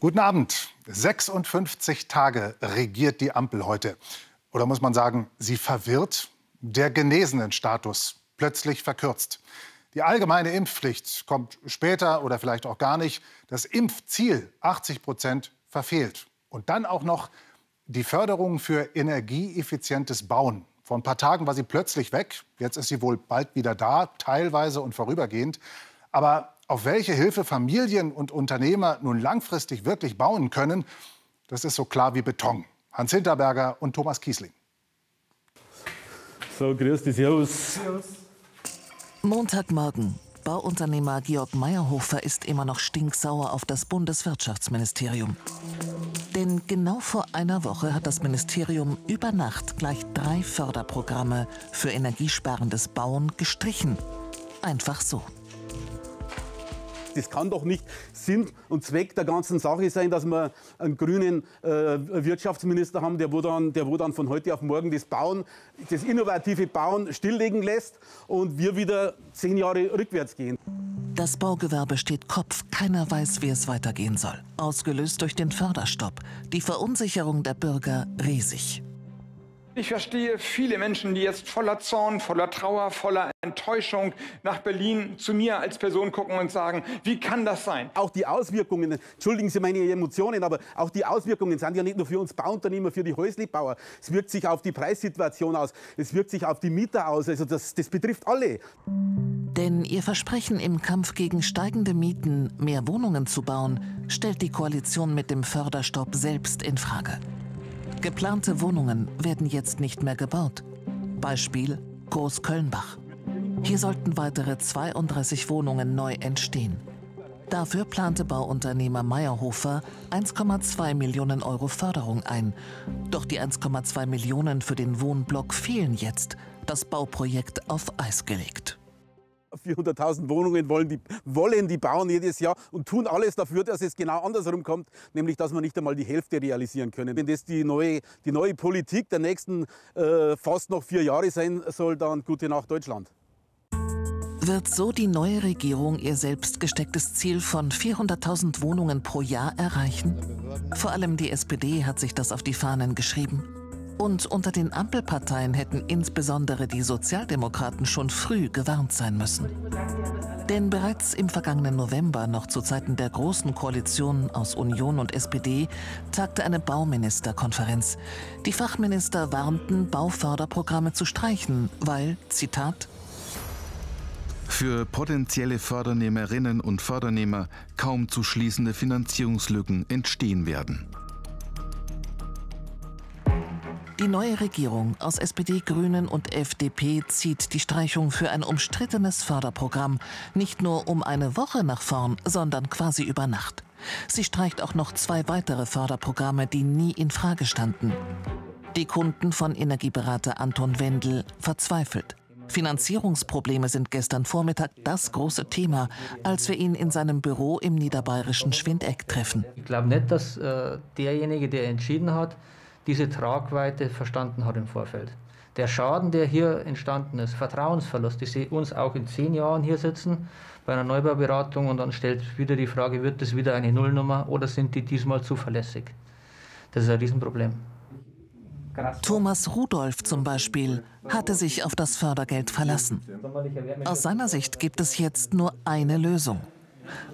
Guten Abend. 56 Tage regiert die Ampel heute. Oder muss man sagen, sie verwirrt der genesenen Status plötzlich verkürzt. Die allgemeine Impfpflicht kommt später oder vielleicht auch gar nicht. Das Impfziel 80 Prozent verfehlt. Und dann auch noch die Förderung für energieeffizientes Bauen. Vor ein paar Tagen war sie plötzlich weg. Jetzt ist sie wohl bald wieder da, teilweise und vorübergehend. Aber auf welche Hilfe Familien und Unternehmer nun langfristig wirklich bauen können, das ist so klar wie Beton. Hans Hinterberger und Thomas Kiesling. So, grüß dich, servus. Montagmorgen. Bauunternehmer Georg Meyerhofer ist immer noch stinksauer auf das Bundeswirtschaftsministerium. Denn genau vor einer Woche hat das Ministerium über Nacht gleich drei Förderprogramme für energiesparendes Bauen gestrichen. Einfach so. Das kann doch nicht Sinn und Zweck der ganzen Sache sein, dass wir einen grünen äh, Wirtschaftsminister haben, der wo, dann, der wo dann von heute auf morgen das Bauen, das innovative Bauen stilllegen lässt und wir wieder zehn Jahre rückwärts gehen. Das Baugewerbe steht Kopf. Keiner weiß, wie es weitergehen soll. Ausgelöst durch den Förderstopp. Die Verunsicherung der Bürger riesig. Ich verstehe viele Menschen, die jetzt voller Zorn, voller Trauer, voller Enttäuschung nach Berlin zu mir als Person gucken und sagen, wie kann das sein? Auch die Auswirkungen, entschuldigen Sie meine Emotionen, aber auch die Auswirkungen sind ja nicht nur für uns Bauunternehmer, für die Häuslebauer. Es wirkt sich auf die Preissituation aus, es wirkt sich auf die Mieter aus. Also das, das betrifft alle. Denn ihr Versprechen im Kampf gegen steigende Mieten, mehr Wohnungen zu bauen, stellt die Koalition mit dem Förderstopp selbst in Frage. Geplante Wohnungen werden jetzt nicht mehr gebaut. Beispiel Großkölnbach. Hier sollten weitere 32 Wohnungen neu entstehen. Dafür plante Bauunternehmer Meyerhofer 1,2 Millionen Euro Förderung ein. Doch die 1,2 Millionen für den Wohnblock fehlen jetzt. Das Bauprojekt auf Eis gelegt. 400.000 Wohnungen wollen die, wollen die bauen jedes Jahr und tun alles dafür, dass es genau andersrum kommt, nämlich dass wir nicht einmal die Hälfte realisieren können. Wenn das die neue, die neue Politik der nächsten äh, fast noch vier Jahre sein soll, dann gute Nacht Deutschland. Wird so die neue Regierung ihr selbst gestecktes Ziel von 400.000 Wohnungen pro Jahr erreichen? Vor allem die SPD hat sich das auf die Fahnen geschrieben. Und unter den Ampelparteien hätten insbesondere die Sozialdemokraten schon früh gewarnt sein müssen. Denn bereits im vergangenen November, noch zu Zeiten der großen Koalition aus Union und SPD, tagte eine Bauministerkonferenz. Die Fachminister warnten, Bauförderprogramme zu streichen, weil, Zitat, für potenzielle Fördernehmerinnen und Fördernehmer kaum zu schließende Finanzierungslücken entstehen werden. Die neue Regierung aus SPD, Grünen und FDP zieht die Streichung für ein umstrittenes Förderprogramm nicht nur um eine Woche nach vorn, sondern quasi über Nacht. Sie streicht auch noch zwei weitere Förderprogramme, die nie in Frage standen. Die Kunden von Energieberater Anton Wendel verzweifelt. Finanzierungsprobleme sind gestern Vormittag das große Thema, als wir ihn in seinem Büro im niederbayerischen Schwindeck treffen. Ich glaube nicht, dass äh, derjenige, der entschieden hat, diese Tragweite verstanden hat im Vorfeld. Der Schaden, der hier entstanden ist, Vertrauensverlust, ich sehe uns auch in zehn Jahren hier sitzen bei einer Neubauberatung und dann stellt wieder die Frage, wird das wieder eine Nullnummer oder sind die diesmal zuverlässig? Das ist ein Riesenproblem. Thomas Rudolph zum Beispiel hatte sich auf das Fördergeld verlassen. Aus seiner Sicht gibt es jetzt nur eine Lösung.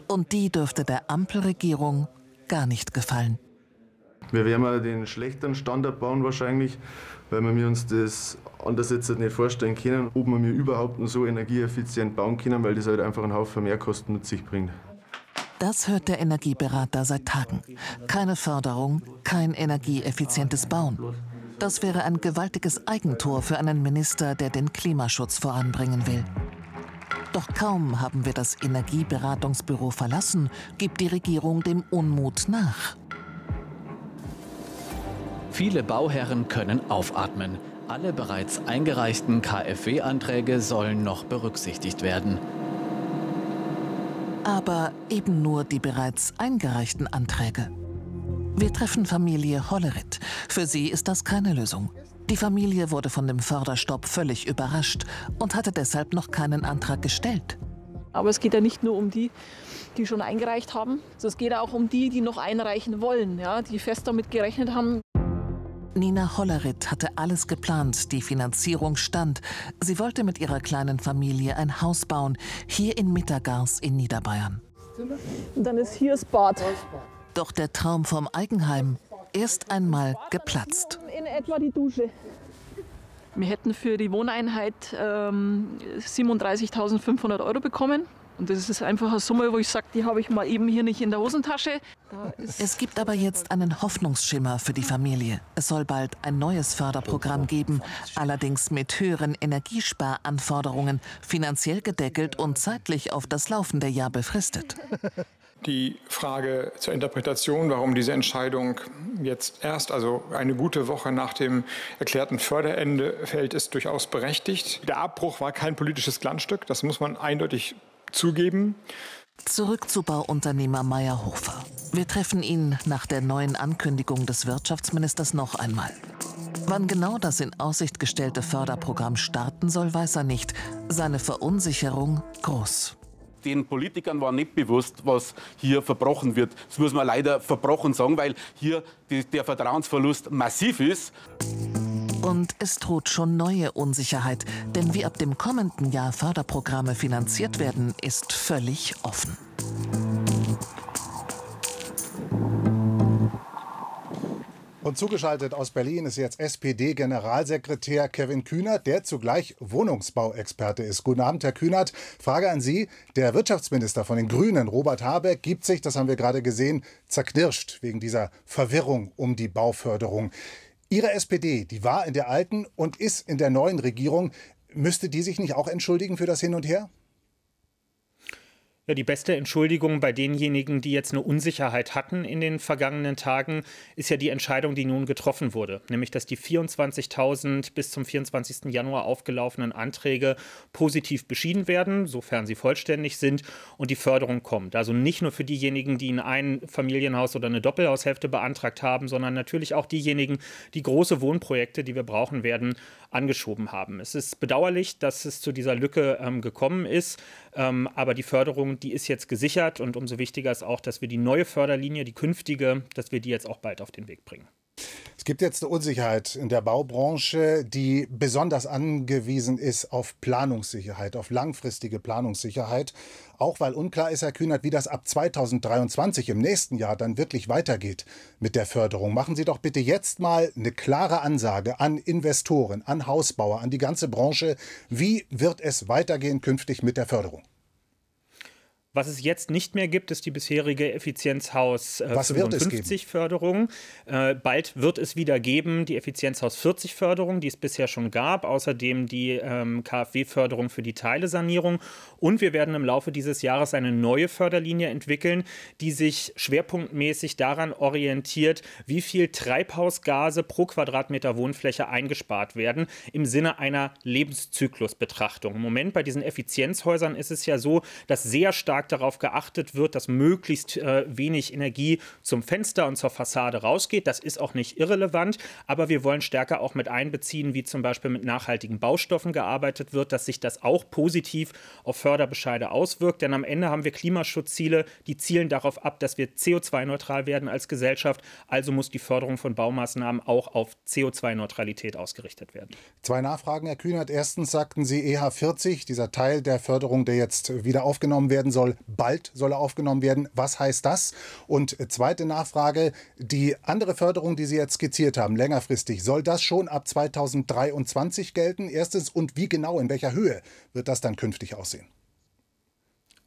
Und die dürfte der Ampelregierung gar nicht gefallen. Wir werden den schlechteren Standard bauen wahrscheinlich, weil wir uns das anders jetzt nicht vorstellen können, ob wir überhaupt so energieeffizient bauen können, weil das halt einfach einen Haufen Mehrkosten mit sich bringt. Das hört der Energieberater seit Tagen. Keine Förderung, kein energieeffizientes Bauen. Das wäre ein gewaltiges Eigentor für einen Minister, der den Klimaschutz voranbringen will. Doch kaum haben wir das Energieberatungsbüro verlassen, gibt die Regierung dem Unmut nach. Viele Bauherren können aufatmen. Alle bereits eingereichten KfW-Anträge sollen noch berücksichtigt werden. Aber eben nur die bereits eingereichten Anträge. Wir treffen Familie Hollerit. Für sie ist das keine Lösung. Die Familie wurde von dem Förderstopp völlig überrascht und hatte deshalb noch keinen Antrag gestellt. Aber es geht ja nicht nur um die, die schon eingereicht haben. Also es geht auch um die, die noch einreichen wollen, ja, die fest damit gerechnet haben. Nina Hollerit hatte alles geplant, die Finanzierung stand. Sie wollte mit ihrer kleinen Familie ein Haus bauen, hier in Mittergars in Niederbayern. Und dann ist hier das Bad. Doch der Traum vom Eigenheim erst einmal geplatzt. In etwa die Dusche. Wir hätten für die Wohneinheit ähm, 37.500 Euro bekommen. Und das ist einfach eine Summe, wo ich sage, die habe ich mal eben hier nicht in der Hosentasche. Es gibt aber jetzt einen Hoffnungsschimmer für die Familie. Es soll bald ein neues Förderprogramm geben, allerdings mit höheren Energiesparanforderungen, finanziell gedeckelt und zeitlich auf das laufende Jahr befristet. Die Frage zur Interpretation, warum diese Entscheidung jetzt erst, also eine gute Woche nach dem erklärten Förderende fällt, ist durchaus berechtigt. Der Abbruch war kein politisches Glanzstück, das muss man eindeutig zugeben. Zurück zu Bauunternehmer Meyerhofer. Wir treffen ihn nach der neuen Ankündigung des Wirtschaftsministers noch einmal. Wann genau das in Aussicht gestellte Förderprogramm starten soll, weiß er nicht. Seine Verunsicherung groß den Politikern war nicht bewusst, was hier verbrochen wird. Das muss man leider verbrochen sagen, weil hier die, der Vertrauensverlust massiv ist. Und es droht schon neue Unsicherheit, denn wie ab dem kommenden Jahr Förderprogramme finanziert werden, ist völlig offen. Und zugeschaltet aus Berlin ist jetzt SPD-Generalsekretär Kevin Kühnert, der zugleich Wohnungsbauexperte ist. Guten Abend, Herr Kühnert. Frage an Sie. Der Wirtschaftsminister von den Grünen, Robert Habeck, gibt sich, das haben wir gerade gesehen, zerknirscht wegen dieser Verwirrung um die Bauförderung. Ihre SPD, die war in der alten und ist in der neuen Regierung. Müsste die sich nicht auch entschuldigen für das Hin und Her? Ja, die beste Entschuldigung bei denjenigen, die jetzt eine Unsicherheit hatten in den vergangenen Tagen, ist ja die Entscheidung, die nun getroffen wurde. Nämlich, dass die 24.000 bis zum 24. Januar aufgelaufenen Anträge positiv beschieden werden, sofern sie vollständig sind und die Förderung kommt. Also nicht nur für diejenigen, die in ein Familienhaus oder eine Doppelhaushälfte beantragt haben, sondern natürlich auch diejenigen, die große Wohnprojekte, die wir brauchen werden, angeschoben haben. Es ist bedauerlich, dass es zu dieser Lücke ähm, gekommen ist, ähm, aber die Förderung, die ist jetzt gesichert und umso wichtiger ist auch, dass wir die neue Förderlinie, die künftige, dass wir die jetzt auch bald auf den Weg bringen. Es gibt jetzt eine Unsicherheit in der Baubranche, die besonders angewiesen ist auf Planungssicherheit, auf langfristige Planungssicherheit. Auch weil unklar ist, Herr Kühnert, wie das ab 2023 im nächsten Jahr dann wirklich weitergeht mit der Förderung. Machen Sie doch bitte jetzt mal eine klare Ansage an Investoren, an Hausbauer, an die ganze Branche. Wie wird es weitergehen künftig mit der Förderung? Was es jetzt nicht mehr gibt, ist die bisherige Effizienzhaus äh, Was 55 Förderung. Äh, bald wird es wieder geben die Effizienzhaus 40 Förderung, die es bisher schon gab. Außerdem die ähm, KfW-Förderung für die Teilesanierung. Und wir werden im Laufe dieses Jahres eine neue Förderlinie entwickeln, die sich schwerpunktmäßig daran orientiert, wie viel Treibhausgase pro Quadratmeter Wohnfläche eingespart werden im Sinne einer Lebenszyklusbetrachtung. Im Moment bei diesen Effizienzhäusern ist es ja so, dass sehr stark stark darauf geachtet wird, dass möglichst äh, wenig Energie zum Fenster und zur Fassade rausgeht. Das ist auch nicht irrelevant, aber wir wollen stärker auch mit einbeziehen, wie zum Beispiel mit nachhaltigen Baustoffen gearbeitet wird, dass sich das auch positiv auf Förderbescheide auswirkt. Denn am Ende haben wir Klimaschutzziele, die zielen darauf ab, dass wir CO2-neutral werden als Gesellschaft. Also muss die Förderung von Baumaßnahmen auch auf CO2-Neutralität ausgerichtet werden. Zwei Nachfragen, Herr Kühnert. Erstens sagten Sie EH40, dieser Teil der Förderung, der jetzt wieder aufgenommen werden soll, bald soll er aufgenommen werden. Was heißt das? Und zweite Nachfrage, die andere Förderung, die Sie jetzt skizziert haben, längerfristig, soll das schon ab 2023 gelten? Erstens und wie genau, in welcher Höhe wird das dann künftig aussehen?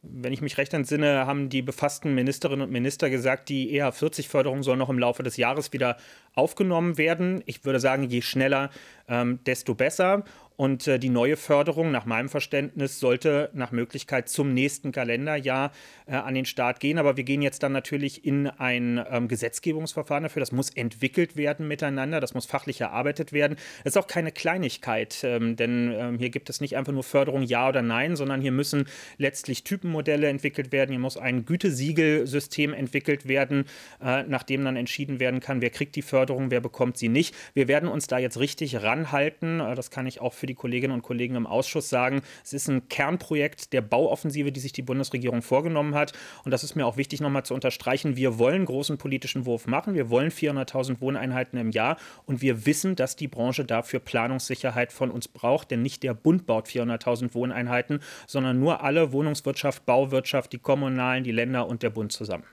wenn ich mich recht entsinne, haben die befassten Ministerinnen und Minister gesagt, die EH40-Förderung soll noch im Laufe des Jahres wieder aufgenommen werden. Ich würde sagen, je schneller, ähm, desto besser. Und äh, die neue Förderung, nach meinem Verständnis, sollte nach Möglichkeit zum nächsten Kalenderjahr äh, an den Start gehen. Aber wir gehen jetzt dann natürlich in ein ähm, Gesetzgebungsverfahren dafür. Das muss entwickelt werden miteinander, das muss fachlich erarbeitet werden. Das ist auch keine Kleinigkeit, ähm, denn ähm, hier gibt es nicht einfach nur Förderung Ja oder Nein, sondern hier müssen letztlich Typenmodelle entwickelt werden. Hier muss ein Gütesiegelsystem entwickelt werden, äh, nachdem dann entschieden werden kann, wer kriegt die Förderung, wer bekommt sie nicht. Wir werden uns da jetzt richtig ran dran halten. Äh, das kann ich auch für die Kolleginnen und Kollegen im Ausschuss sagen. Es ist ein Kernprojekt der Bauoffensive, die sich die Bundesregierung vorgenommen hat. Und das ist mir auch wichtig nochmal zu unterstreichen. Wir wollen großen politischen Wurf machen. Wir wollen 400.000 Wohneinheiten im Jahr. Und wir wissen, dass die Branche dafür Planungssicherheit von uns braucht. Denn nicht der Bund baut 400.000 Wohneinheiten, sondern nur alle Wohnungswirtschaft, Bauwirtschaft, die Kommunalen, die Länder und der Bund zusammen.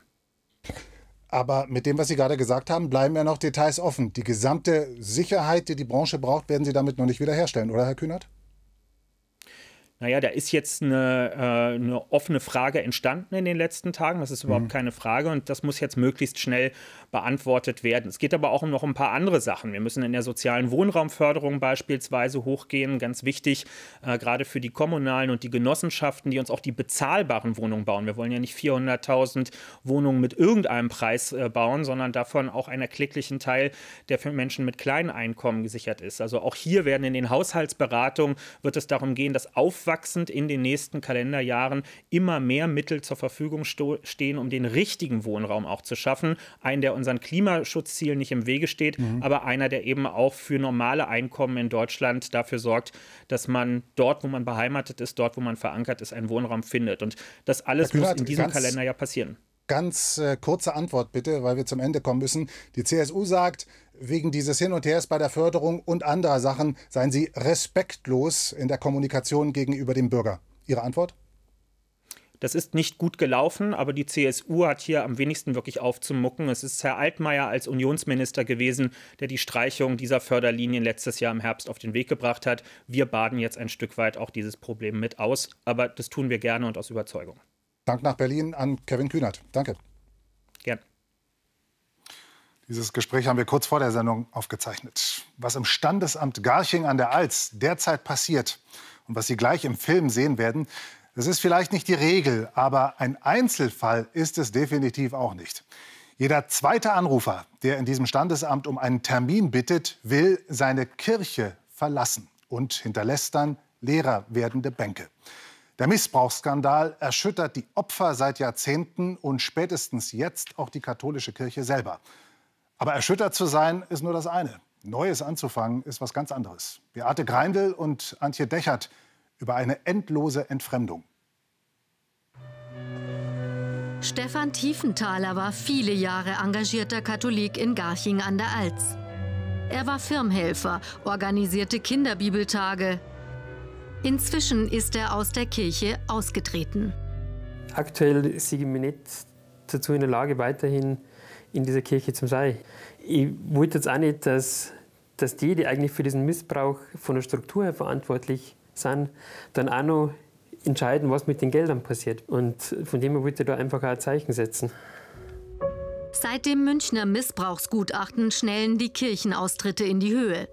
Aber mit dem, was Sie gerade gesagt haben, bleiben ja noch Details offen. Die gesamte Sicherheit, die die Branche braucht, werden Sie damit noch nicht wiederherstellen, oder Herr Kühnert? Naja, da ist jetzt eine, äh, eine offene Frage entstanden in den letzten Tagen. Das ist überhaupt mhm. keine Frage und das muss jetzt möglichst schnell beantwortet werden. Es geht aber auch um noch ein paar andere Sachen. Wir müssen in der sozialen Wohnraumförderung beispielsweise hochgehen. Ganz wichtig, äh, gerade für die Kommunalen und die Genossenschaften, die uns auch die bezahlbaren Wohnungen bauen. Wir wollen ja nicht 400.000 Wohnungen mit irgendeinem Preis äh, bauen, sondern davon auch einen erklecklichen Teil, der für Menschen mit kleinen Einkommen gesichert ist. Also auch hier werden in den Haushaltsberatungen wird es darum gehen, dass auf aufwachsend in den nächsten Kalenderjahren immer mehr Mittel zur Verfügung stehen, um den richtigen Wohnraum auch zu schaffen. Einen, der unseren Klimaschutzzielen nicht im Wege steht, mhm. aber einer, der eben auch für normale Einkommen in Deutschland dafür sorgt, dass man dort, wo man beheimatet ist, dort, wo man verankert ist, einen Wohnraum findet. Und das alles muss in diesem Kalender ja passieren. Ganz äh, kurze Antwort bitte, weil wir zum Ende kommen müssen. Die CSU sagt, wegen dieses Hin und Hers bei der Förderung und anderer Sachen seien Sie respektlos in der Kommunikation gegenüber dem Bürger. Ihre Antwort? Das ist nicht gut gelaufen, aber die CSU hat hier am wenigsten wirklich aufzumucken. Es ist Herr Altmaier als Unionsminister gewesen, der die Streichung dieser Förderlinien letztes Jahr im Herbst auf den Weg gebracht hat. Wir baden jetzt ein Stück weit auch dieses Problem mit aus, aber das tun wir gerne und aus Überzeugung. Dank nach Berlin an Kevin Kühnert. Danke. Dieses Gespräch haben wir kurz vor der Sendung aufgezeichnet. Was im Standesamt Garching an der Alz derzeit passiert und was Sie gleich im Film sehen werden, das ist vielleicht nicht die Regel, aber ein Einzelfall ist es definitiv auch nicht. Jeder zweite Anrufer, der in diesem Standesamt um einen Termin bittet, will seine Kirche verlassen und hinterlässt dann leerer werdende Bänke. Der Missbrauchsskandal erschüttert die Opfer seit Jahrzehnten und spätestens jetzt auch die katholische Kirche selber. Aber erschüttert zu sein ist nur das eine. Neues anzufangen ist was ganz anderes. Beate Greindl und Antje Dechert über eine endlose Entfremdung. Stefan Tiefenthaler war viele Jahre engagierter Katholik in Garching an der Alz. Er war Firmhelfer, organisierte Kinderbibeltage, Inzwischen ist er aus der Kirche ausgetreten. Aktuell sehe ich mich nicht dazu in der Lage, weiterhin in dieser Kirche zu sein. Ich wollte jetzt auch nicht, dass, dass die, die eigentlich für diesen Missbrauch von der Struktur her verantwortlich sind, dann auch noch entscheiden, was mit den Geldern passiert. Und von dem her wollte ich da einfach auch ein Zeichen setzen. Seit dem Münchner Missbrauchsgutachten schnellen die Kirchenaustritte in die Höhe.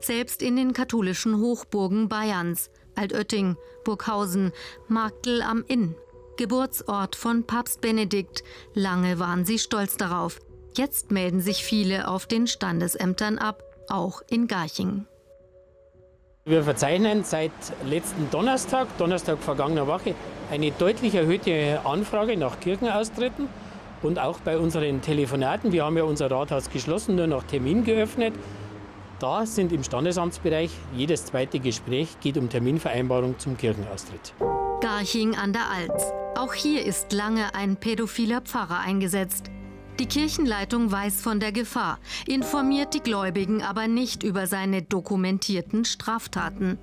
Selbst in den katholischen Hochburgen Bayerns Altötting, Burghausen, Marktl am Inn. Geburtsort von Papst Benedikt. Lange waren sie stolz darauf. Jetzt melden sich viele auf den Standesämtern ab, auch in Garching. Wir verzeichnen seit letzten Donnerstag, Donnerstag vergangener Woche, eine deutlich erhöhte Anfrage nach Kirchenaustritten und auch bei unseren Telefonaten. Wir haben ja unser Rathaus geschlossen, nur nach Termin geöffnet. Da sind im Standesamtsbereich jedes zweite Gespräch geht um Terminvereinbarung zum Kirchenaustritt. Garching an der Alz. Auch hier ist lange ein pädophiler Pfarrer eingesetzt. Die Kirchenleitung weiß von der Gefahr, informiert die Gläubigen aber nicht über seine dokumentierten Straftaten.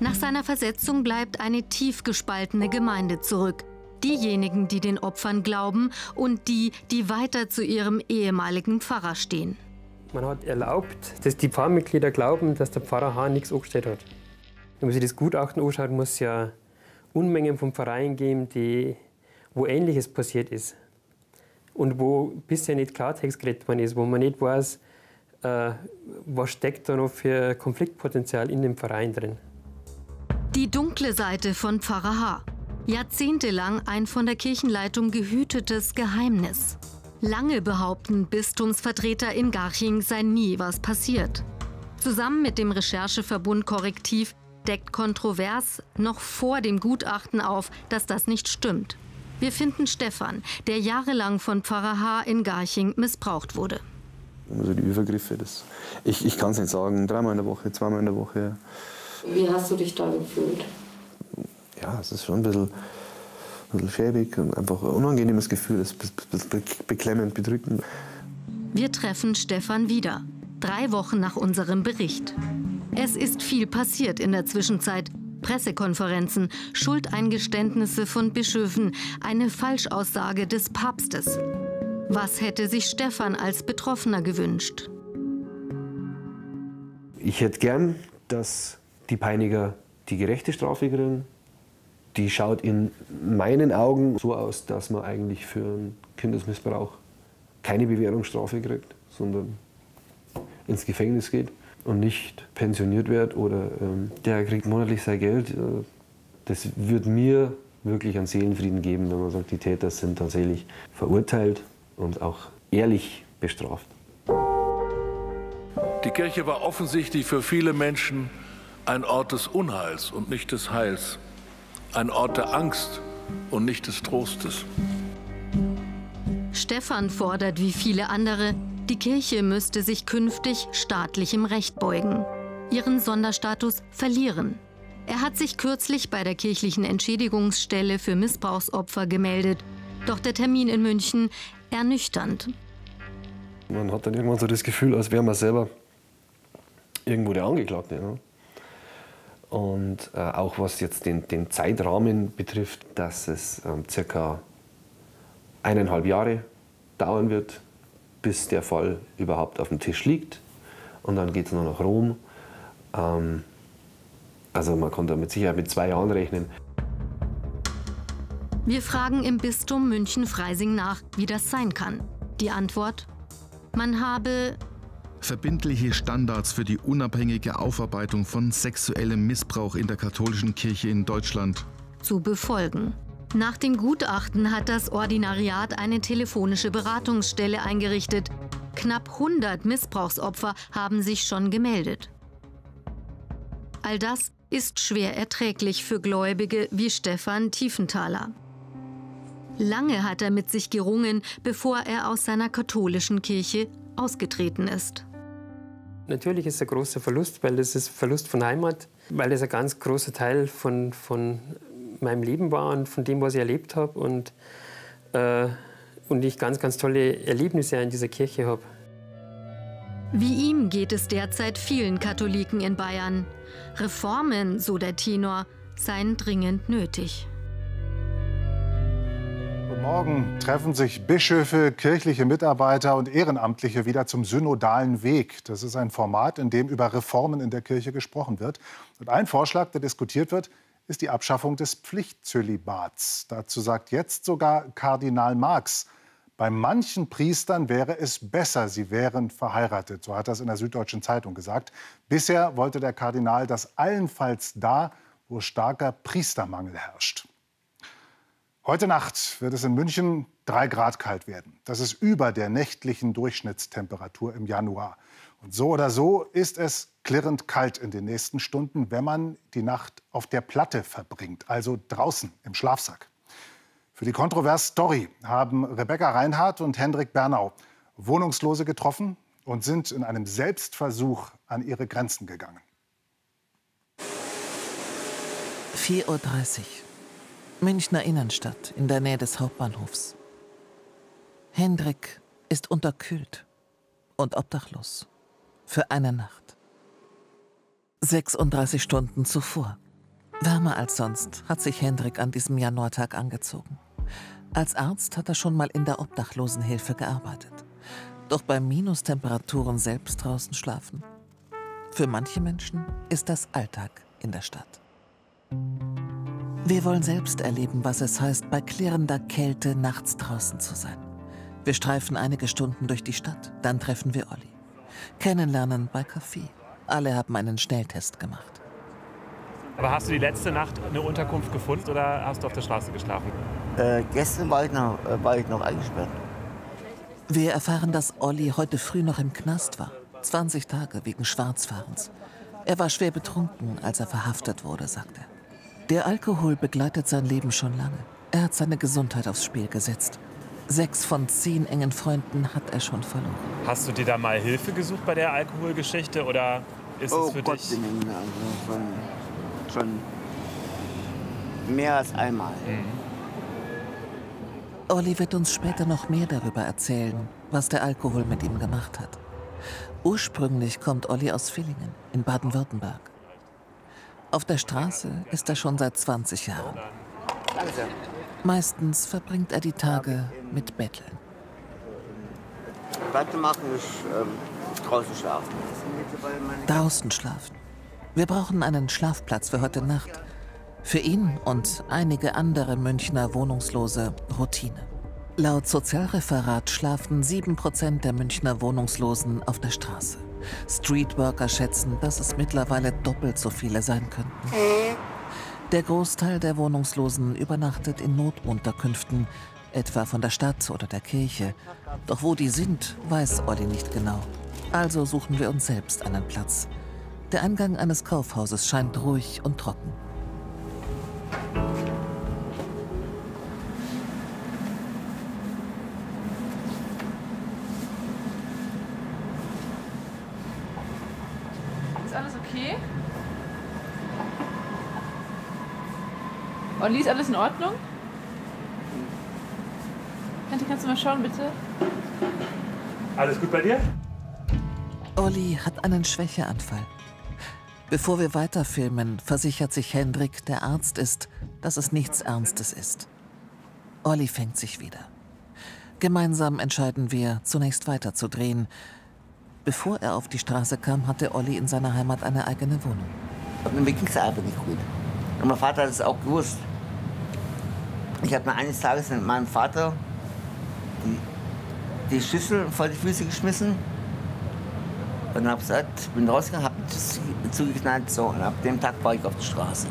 Nach seiner Versetzung bleibt eine tief gespaltene Gemeinde zurück. Diejenigen, die den Opfern glauben und die, die weiter zu ihrem ehemaligen Pfarrer stehen. Man hat erlaubt, dass die Pfarrmitglieder glauben, dass der Pfarrer Hahn nichts angestellt hat. Wenn man sich das Gutachten anschaut, muss ja Unmengen von Pfarreien geben, die, wo Ähnliches passiert ist. Und wo bisher nicht Klartext geredet worden ist, wo man nicht weiß, äh, was steckt da noch für Konfliktpotenzial in dem Verein drin. Die dunkle Seite von Pfarrer H. Jahrzehntelang ein von der Kirchenleitung gehütetes Geheimnis. Lange behaupten Bistumsvertreter in Garching sei nie was passiert. Zusammen mit dem Rechercheverbund Korrektiv deckt kontrovers noch vor dem Gutachten auf, dass das nicht stimmt. Wir finden Stefan, der jahrelang von Pfarrer H. in Garching missbraucht wurde. Also die Übergriffe, das, ich, ich kann es nicht sagen, dreimal in der Woche, zweimal in der Woche. Wie hast du dich da gefühlt? Ja, es ist schon ein bisschen, ein bisschen schäbig und einfach ein unangenehmes Gefühl, es ist beklemmend, bedrückend. Wir treffen Stefan wieder, drei Wochen nach unserem Bericht. Es ist viel passiert in der Zwischenzeit. Pressekonferenzen, Schuldeingeständnisse von Bischöfen, eine Falschaussage des Papstes. Was hätte sich Stefan als Betroffener gewünscht? Ich hätte gern, dass die Peiniger die gerechte Strafe kriegen. Die schaut in meinen Augen so aus, dass man eigentlich für einen Kindesmissbrauch keine Bewährungsstrafe kriegt, sondern ins Gefängnis geht und nicht pensioniert wird oder ähm, der kriegt monatlich sein Geld. Äh, das wird mir wirklich einen Seelenfrieden geben, wenn man sagt, die Täter sind tatsächlich verurteilt und auch ehrlich bestraft. Die Kirche war offensichtlich für viele Menschen ein Ort des Unheils und nicht des Heils, ein Ort der Angst und nicht des Trostes. Stefan fordert wie viele andere, die Kirche müsste sich künftig staatlichem Recht beugen, ihren Sonderstatus verlieren. Er hat sich kürzlich bei der kirchlichen Entschädigungsstelle für Missbrauchsopfer gemeldet. Doch der Termin in München ernüchternd. Man hat dann irgendwann so das Gefühl, als wäre man selber irgendwo der Angeklagte. Ja. Und äh, auch was jetzt den, den, Zeitrahmen betrifft, dass es ähm, circa eineinhalb Jahre dauern wird, bis der Fall überhaupt auf dem Tisch liegt. Und dann geht es nur nach Rom. Ähm, also man kann da mit Sicherheit mit zwei Jahren rechnen. Wir fragen im Bistum München-Freising nach, wie das sein kann. Die Antwort? Man habe verbindliche Standards für die unabhängige Aufarbeitung von sexuellem Missbrauch in der katholischen Kirche in Deutschland zu befolgen. Nach dem Gutachten hat das Ordinariat eine telefonische Beratungsstelle eingerichtet. Knapp 100 Missbrauchsopfer haben sich schon gemeldet. All das ist schwer erträglich für Gläubige wie Stefan Tiefenthaler. Lange hat er mit sich gerungen, bevor er aus seiner katholischen Kirche ausgetreten ist. Natürlich ist es ein großer Verlust, weil das ist Verlust von Heimat, weil das ein ganz großer Teil von, von meinem Leben war und von dem, was ich erlebt habe. Und, äh, und ich ganz, ganz tolle Erlebnisse in dieser Kirche habe. Wie ihm geht es derzeit vielen Katholiken in Bayern. Reformen, so der Tenor, seien dringend nötig. Morgen treffen sich Bischöfe, kirchliche Mitarbeiter und Ehrenamtliche wieder zum synodalen Weg. Das ist ein Format, in dem über Reformen in der Kirche gesprochen wird. Und ein Vorschlag, der diskutiert wird, ist die Abschaffung des Pflichtzölibats. Dazu sagt jetzt sogar Kardinal Marx, bei manchen Priestern wäre es besser, sie wären verheiratet. So hat er es in der Süddeutschen Zeitung gesagt. Bisher wollte der Kardinal das allenfalls da, wo starker Priestermangel herrscht. Heute Nacht wird es in München drei Grad kalt werden. Das ist über der nächtlichen Durchschnittstemperatur im Januar. Und so oder so ist es klirrend kalt in den nächsten Stunden, wenn man die Nacht auf der Platte verbringt, also draußen im Schlafsack. Für die Kontrovers Story haben Rebecca Reinhardt und Hendrik Bernau Wohnungslose getroffen und sind in einem Selbstversuch an ihre Grenzen gegangen. 4.30 Uhr. Münchner Innenstadt in der Nähe des Hauptbahnhofs. Hendrik ist unterkühlt und obdachlos für eine Nacht. 36 Stunden zuvor. Wärmer als sonst hat sich Hendrik an diesem Januartag angezogen. Als Arzt hat er schon mal in der Obdachlosenhilfe gearbeitet. Doch bei Minustemperaturen selbst draußen schlafen. Für manche Menschen ist das Alltag in der Stadt. Wir wollen selbst erleben, was es heißt, bei klirrender Kälte nachts draußen zu sein. Wir streifen einige Stunden durch die Stadt, dann treffen wir Olli. Kennenlernen bei Kaffee. Alle haben einen Schnelltest gemacht. Aber hast du die letzte Nacht eine Unterkunft gefunden oder hast du auf der Straße geschlafen? Äh, gestern war ich, noch, äh, war ich noch eingesperrt. Wir erfahren, dass Olli heute früh noch im Knast war. 20 Tage wegen Schwarzfahrens. Er war schwer betrunken, als er verhaftet wurde, sagt er. Der Alkohol begleitet sein Leben schon lange. Er hat seine Gesundheit aufs Spiel gesetzt. Sechs von zehn engen Freunden hat er schon verloren. Hast du dir da mal Hilfe gesucht bei der Alkoholgeschichte oder ist oh es für Gott, dich? Himmel, also schon, schon mehr als einmal. Olli wird uns später noch mehr darüber erzählen, was der Alkohol mit ihm gemacht hat. Ursprünglich kommt Olli aus Villingen in Baden-Württemberg. Auf der Straße ist er schon seit 20 Jahren. Danke. Meistens verbringt er die Tage mit Betteln. Weitermachen ist ähm, draußen schlafen. Draußen schlafen. Wir brauchen einen Schlafplatz für heute Nacht. Für ihn und einige andere Münchner Wohnungslose Routine. Laut Sozialreferat schlafen 7% der Münchner Wohnungslosen auf der Straße. Streetworker schätzen, dass es mittlerweile doppelt so viele sein könnten. Der Großteil der Wohnungslosen übernachtet in Notunterkünften, etwa von der Stadt oder der Kirche. Doch wo die sind, weiß Olli nicht genau. Also suchen wir uns selbst einen Platz. Der Eingang eines Kaufhauses scheint ruhig und trocken. Ist alles okay? Olli, ist alles in Ordnung? Kannst du mal schauen, bitte? Alles gut bei dir? Olli hat einen Schwächeanfall. Bevor wir weiterfilmen, versichert sich Hendrik, der Arzt ist, dass es nichts Ernstes ist. Olli fängt sich wieder. Gemeinsam entscheiden wir, zunächst weiterzudrehen. Bevor er auf die Straße kam, hatte Olli in seiner Heimat eine eigene Wohnung. Mir ging es einfach nicht gut. Und mein Vater hat es auch gewusst. Ich habe mir eines Tages mit meinem Vater die, die Schüssel vor die Füße geschmissen. Und habe gesagt, bin rausgegangen, das zugeknallt. So, und ab dem Tag war ich auf der Straße.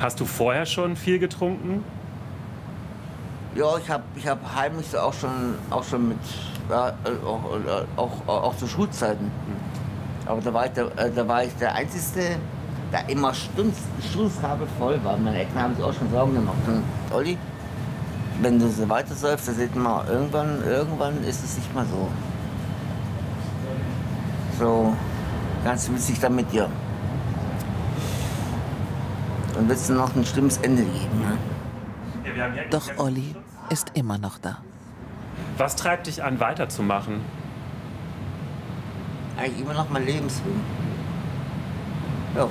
Hast du vorher schon viel getrunken? Ja, ich habe ich hab heimlich auch schon, auch schon mit, ja, äh, auch, äh, auch, auch, auch zu Schulzeiten. Aber da war ich der, äh, da war ich der Einzige, der immer stunz, voll war. Meine Eltern haben sich auch schon Sorgen gemacht. Und Olli, wenn du so weiter säufst, dann sieht man, irgendwann, irgendwann ist es nicht mehr so. So ganz witzig dann mit dir. Und wird es noch ein schlimmes Ende geben. Ne? Doch Olli ist immer noch da. Was treibt dich an, weiterzumachen? Eigentlich immer noch mein Lebenswillen. Ja.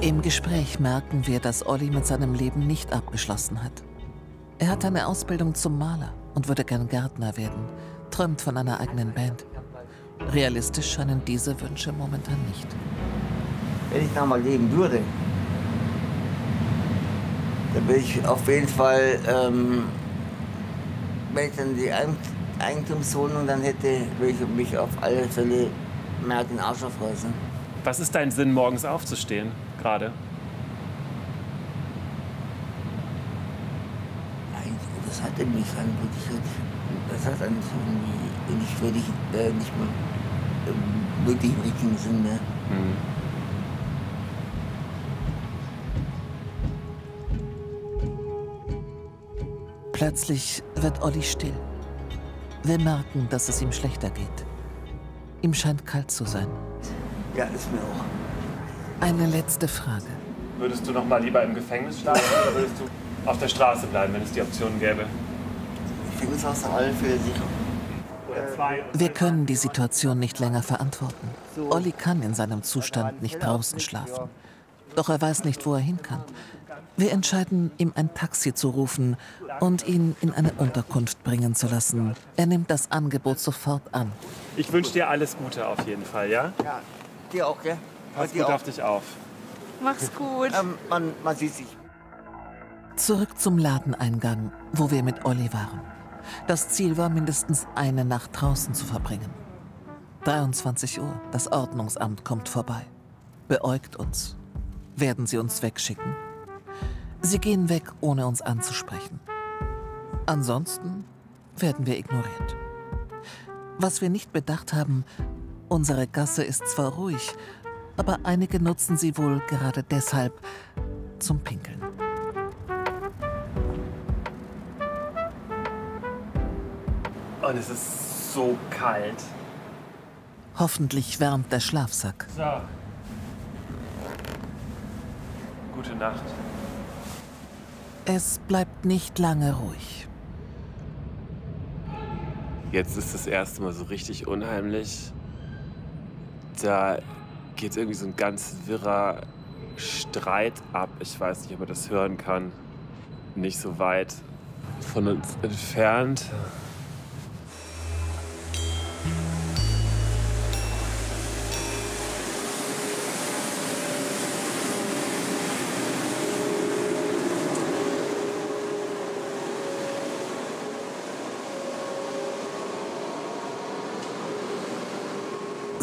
Im Gespräch merken wir, dass Olli mit seinem Leben nicht abgeschlossen hat. Er hat eine Ausbildung zum Maler und würde gern Gärtner werden, träumt von einer eigenen Band. Realistisch scheinen diese Wünsche momentan nicht. Wenn ich noch mal leben würde, dann würde ich auf jeden Fall, ähm, wenn ich dann die Eig- Eigentumswohnung dann hätte, würde ich mich auf alle Fälle mehr den Arsch aufreißen. Was ist dein Sinn, morgens aufzustehen gerade? Nein, das hat er nicht an das hat an irgendwie nicht wirklich, äh, nicht mehr äh, wirklich im richtigen Sinn mehr. Plötzlich wird Olli still. Wir merken, dass es ihm schlechter geht. Ihm scheint kalt zu sein. Ja, ist mir auch. Eine letzte Frage. Würdest du noch mal lieber im Gefängnis schlafen oder würdest du auf der Straße bleiben, wenn es die Option gäbe? Gefängnis hast du alle Fälle sicher. Wir können die Situation nicht länger verantworten. Olli kann in seinem Zustand nicht draußen schlafen. Doch er weiß nicht, wo er hin kann. Wir entscheiden, ihm ein Taxi zu rufen und ihn in eine Unterkunft bringen zu lassen. Er nimmt das Angebot sofort an. Ich wünsche dir alles Gute auf jeden Fall, ja? Ja, dir auch, gell? Pass dir gut auch. auf dich auf. Mach's gut. Ähm, man, man sieht sich. Zurück zum Ladeneingang, wo wir mit Olli waren. Das Ziel war, mindestens eine Nacht draußen zu verbringen. 23 Uhr, das Ordnungsamt kommt vorbei. Beäugt uns. Werden sie uns wegschicken? Sie gehen weg, ohne uns anzusprechen. Ansonsten werden wir ignoriert. Was wir nicht bedacht haben, unsere Gasse ist zwar ruhig, aber einige nutzen sie wohl gerade deshalb zum Pinkeln. Und es ist so kalt. Hoffentlich wärmt der Schlafsack. So. Gute Nacht. Es bleibt nicht lange ruhig. Jetzt ist das erste Mal so richtig unheimlich. Da geht irgendwie so ein ganz wirrer Streit ab. Ich weiß nicht, ob man das hören kann. Nicht so weit von uns entfernt.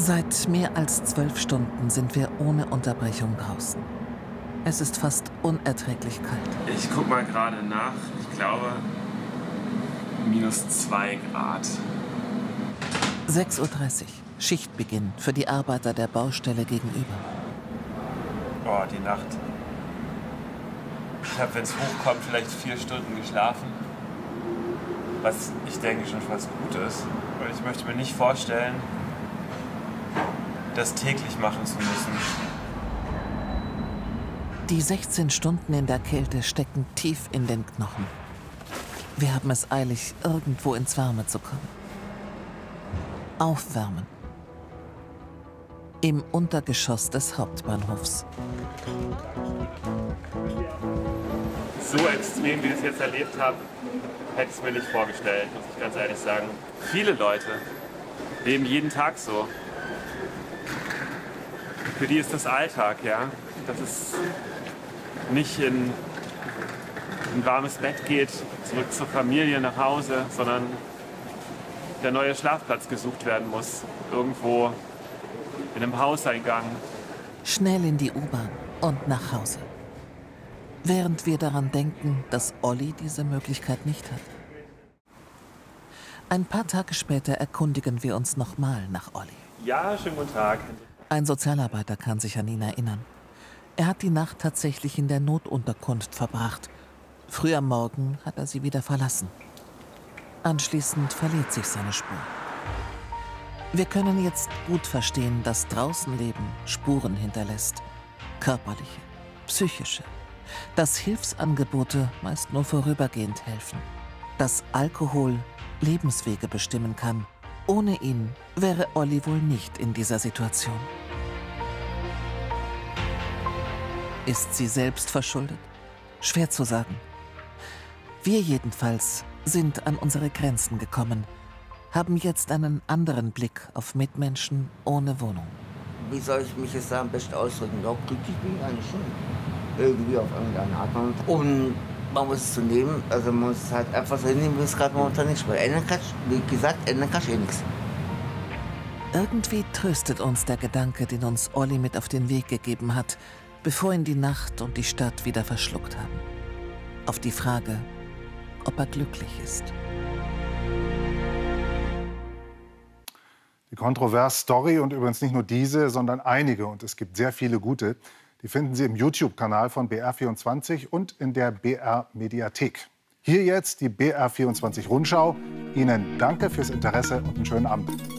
Seit mehr als zwölf Stunden sind wir ohne Unterbrechung draußen. Es ist fast unerträglich kalt. Ich guck mal gerade nach. Ich glaube, minus zwei Grad. 6.30 Uhr, Schichtbeginn für die Arbeiter der Baustelle gegenüber. Boah, die Nacht. Ich habe, wenn es hochkommt, vielleicht vier Stunden geschlafen. Was ich denke schon was Gutes. Und ich möchte mir nicht vorstellen, das täglich machen zu müssen. Die 16 Stunden in der Kälte stecken tief in den Knochen. Wir haben es eilig, irgendwo ins Warme zu kommen. Aufwärmen. Im Untergeschoss des Hauptbahnhofs. So extrem, wie ich es jetzt erlebt habe, hätte ich es mir nicht vorgestellt, muss ich ganz ehrlich sagen. Viele Leute leben jeden Tag so. Für die ist das Alltag, ja. Dass es nicht in ein warmes Bett geht, zurück zur Familie, nach Hause, sondern der neue Schlafplatz gesucht werden muss. Irgendwo in einem Hauseingang. Schnell in die U-Bahn und nach Hause. Während wir daran denken, dass Olli diese Möglichkeit nicht hat. Ein paar Tage später erkundigen wir uns nochmal nach Olli. Ja, schönen guten Tag. Ein Sozialarbeiter kann sich an ihn erinnern. Er hat die Nacht tatsächlich in der Notunterkunft verbracht. Früh am Morgen hat er sie wieder verlassen. Anschließend verliert sich seine Spur. Wir können jetzt gut verstehen, dass Draußenleben Spuren hinterlässt. Körperliche, psychische. Dass Hilfsangebote meist nur vorübergehend helfen. Dass Alkohol Lebenswege bestimmen kann. Ohne ihn wäre Olli wohl nicht in dieser Situation. Ist sie selbst verschuldet? Schwer zu sagen. Wir jedenfalls sind an unsere Grenzen gekommen, haben jetzt einen anderen Blick auf Mitmenschen ohne Wohnung. Wie soll ich mich jetzt am besten ausdrücken? Doch, ich eigentlich schon. Irgendwie auf irgendeine Art. Und man muss es zu nehmen, also man muss es halt einfach so hinnehmen, wie es gerade momentan nicht weil Ändern kann, wie gesagt, ändern kann ich eh nichts. Irgendwie tröstet uns der Gedanke, den uns Olli mit auf den Weg gegeben hat, bevor ihn die Nacht und die Stadt wieder verschluckt haben. Auf die Frage, ob er glücklich ist. Die Kontrovers-Story und übrigens nicht nur diese, sondern einige, und es gibt sehr viele gute, die finden Sie im YouTube-Kanal von BR24 und in der BR-Mediathek. Hier jetzt die BR24 Rundschau. Ihnen danke fürs Interesse und einen schönen Abend.